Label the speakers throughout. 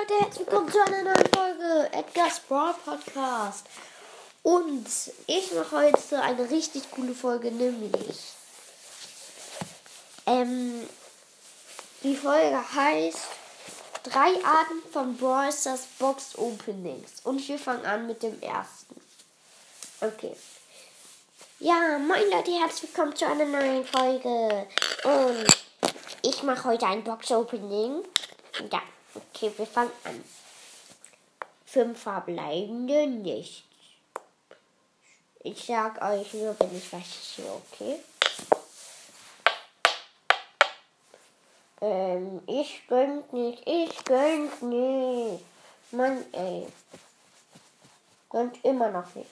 Speaker 1: Leute, herzlich willkommen zu einer neuen Folge Edgar's Brawl Podcast. Und ich mache heute eine richtig coole Folge, nämlich ähm, die Folge heißt Drei Arten von Brawl Stars Box Openings. Und wir fangen an mit dem ersten. Okay. Ja, moin Leute, herzlich willkommen zu einer neuen Folge. Und ich mache heute ein Box Opening. Ja, okay, wir fangen an. Fünf verbleibende nicht. Ich sag euch nur, wenn ich was sehe, okay? Ähm, ich gönnt nicht, ich gönnt nicht. Mann, ey. Gönnt immer noch nicht.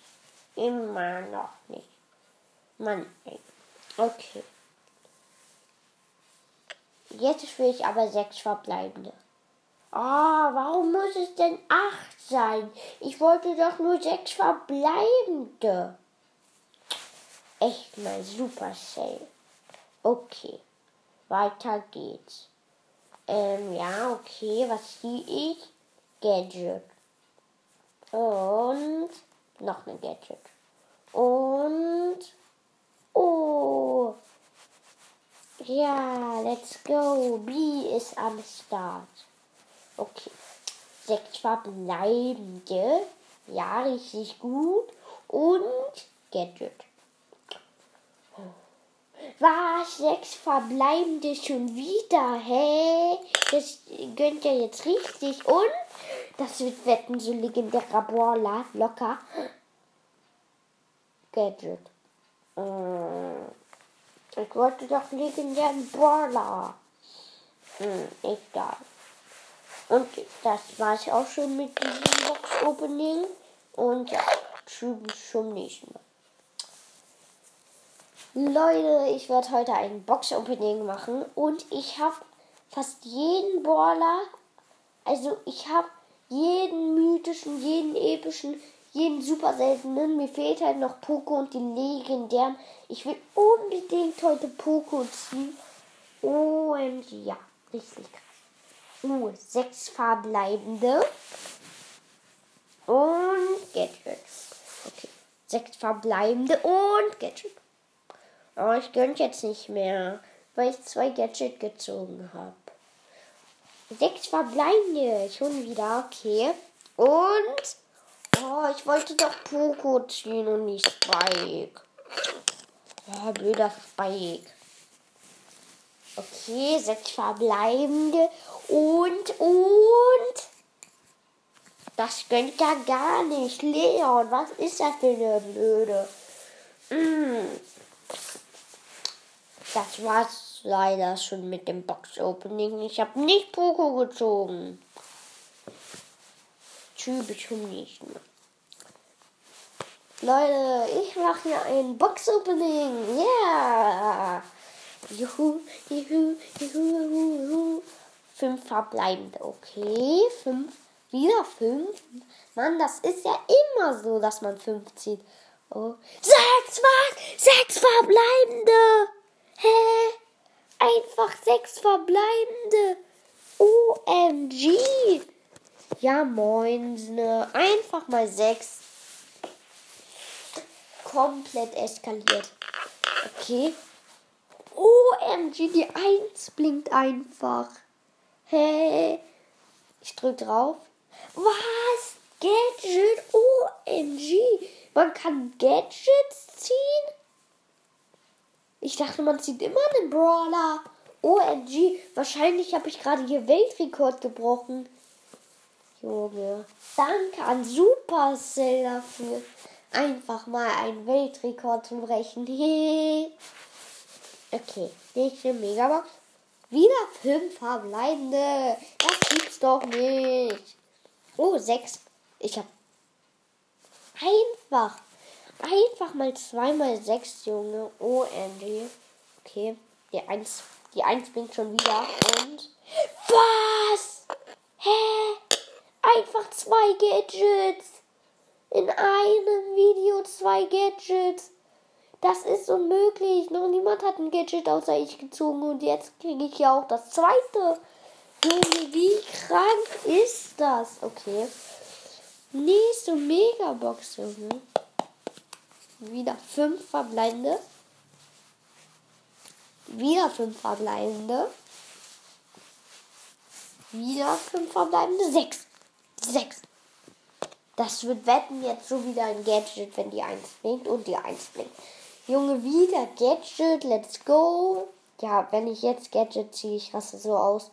Speaker 1: Immer noch nicht. Mann, ey. Okay. Jetzt will ich aber sechs verbleibende. Ah, warum muss es denn acht sein? Ich wollte doch nur sechs verbleibende. Echt mal super Sale. Okay, weiter geht's. Ähm, ja, okay, was sehe ich? Gadget. Und noch ein Gadget. Und oh, ja, let's go. B ist am Start. Okay. Sechs verbleibende. Ja, richtig gut. Und Gadget. Was? Sechs verbleibende schon wieder? Hä? Das gönnt ja jetzt richtig. Und das wird wetten, so legendärer Brawler. Locker. Gadget. Ich wollte doch legendären Brawler. Hm, egal. Und das war's auch schon mit diesem Box-Opening. Und ja, tschüss zum nächsten Mal. Leute, ich werde heute ein Box-Opening machen. Und ich habe fast jeden Brawler. Also ich habe jeden mythischen, jeden epischen, jeden super seltenen. Mir fehlt halt noch Poco und die legendären. Ich will unbedingt heute Poco ziehen. OMG, ja, richtig krass. Uh, sechs verbleibende. Und Gadget. Okay. Sechs verbleibende und Gadget. Aber ich gönnt jetzt nicht mehr, weil ich zwei Gadget gezogen habe. Sechs verbleibende. Schon wieder, okay. Und. Oh, ich wollte doch Poco ziehen und nicht Spike. Oh, blöder Spike. Okay, sechs verbleibende. Und, und. Das gönnt ja gar nicht. Leon, was ist das für eine Blöde? Mm. Das war's leider schon mit dem Box-Opening. Ich habe nicht Poco gezogen. Typisch nächsten Mal. Leute, ich mache hier ein Box-Opening. Yeah! Juhu, juhu, juhu, juhu. Fünf verbleibende. Okay, fünf. Wieder fünf. Mann, das ist ja immer so, dass man fünf zieht. Oh. Sechs, was? Sechs verbleibende. Hä? Einfach sechs verbleibende. OMG. Ja, moin. Ne? Einfach mal sechs. Komplett eskaliert. Okay. OMG, die Eins blinkt einfach. Hä? Ich drück drauf. Was? Gadget? OMG. Man kann Gadgets ziehen? Ich dachte, man zieht immer einen Brawler. OMG. Wahrscheinlich habe ich gerade hier Weltrekord gebrochen. Junge. Danke an Supercell dafür. Einfach mal einen Weltrekord zu brechen. okay, nächste Megabox. Wieder fünf verbleibende. Das gibt's doch nicht. Oh, sechs. Ich hab einfach, einfach mal zweimal sechs, Junge. OMG. Okay, die eins, die eins blinkt schon wieder. Und was? Hä? Einfach zwei Gadgets. In einem Video zwei Gadgets. Das ist unmöglich. Noch niemand hat ein Gadget außer ich gezogen. Und jetzt kriege ich ja auch das zweite. Junge, wie krank ist das? Okay. Nächste Megabox, Junge. Wieder fünf verbleibende. Wieder fünf verbleibende. Wieder fünf verbleibende. Sechs. Sechs. Das wird wetten jetzt so wieder ein Gadget, wenn die 1 blinkt und die 1 blinkt. Junge, wieder Gadget, let's go. Ja, wenn ich jetzt Gadget ziehe, ich raste so aus.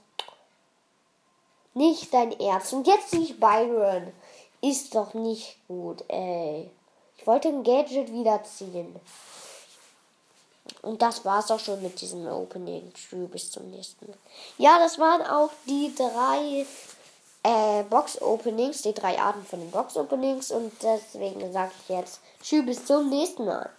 Speaker 1: Nicht dein Ernst. Und jetzt ziehe ich Byron. Ist doch nicht gut, ey. Ich wollte ein Gadget wieder ziehen. Und das war's auch schon mit diesem Opening. Tschüss, bis zum nächsten Mal. Ja, das waren auch die drei äh, Box-Openings, die drei Arten von den Box-Openings. Und deswegen sage ich jetzt Tschüss, bis zum nächsten Mal.